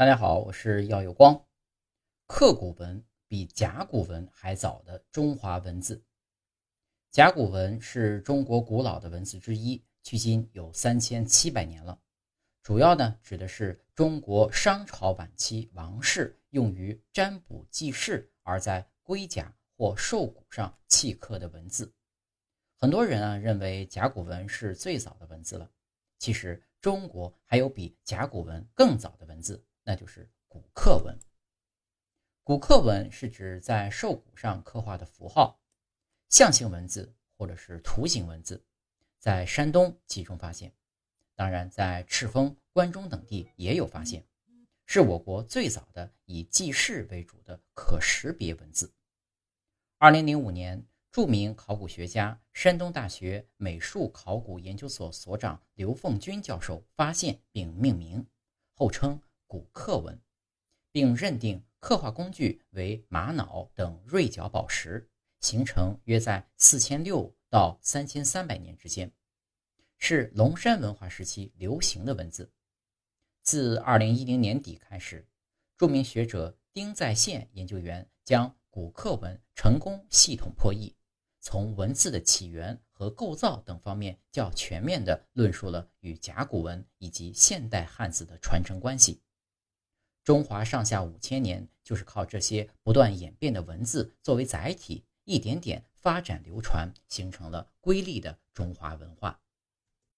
大家好，我是耀有光。刻骨文比甲骨文还早的中华文字。甲骨文是中国古老的文字之一，距今有三千七百年了。主要呢指的是中国商朝晚期王室用于占卜记事，而在龟甲或兽骨上契刻的文字。很多人啊认为甲骨文是最早的文字了。其实中国还有比甲骨文更早的文字。那就是骨刻文。骨刻文是指在兽骨上刻画的符号、象形文字或者是图形文字，在山东集中发现，当然在赤峰、关中等地也有发现，是我国最早的以记事为主的可识别文字。二零零五年，著名考古学家、山东大学美术考古研究所所长刘凤军教授发现并命名，后称。古刻文，并认定刻画工具为玛瑙等锐角宝石，形成约在四千六到三千三百年之间，是龙山文化时期流行的文字。自二零一零年底开始，著名学者丁在宪研究员将古刻文成功系统破译，从文字的起源和构造等方面较全面地论述了与甲骨文以及现代汉字的传承关系。中华上下五千年，就是靠这些不断演变的文字作为载体，一点点发展流传，形成了瑰丽的中华文化。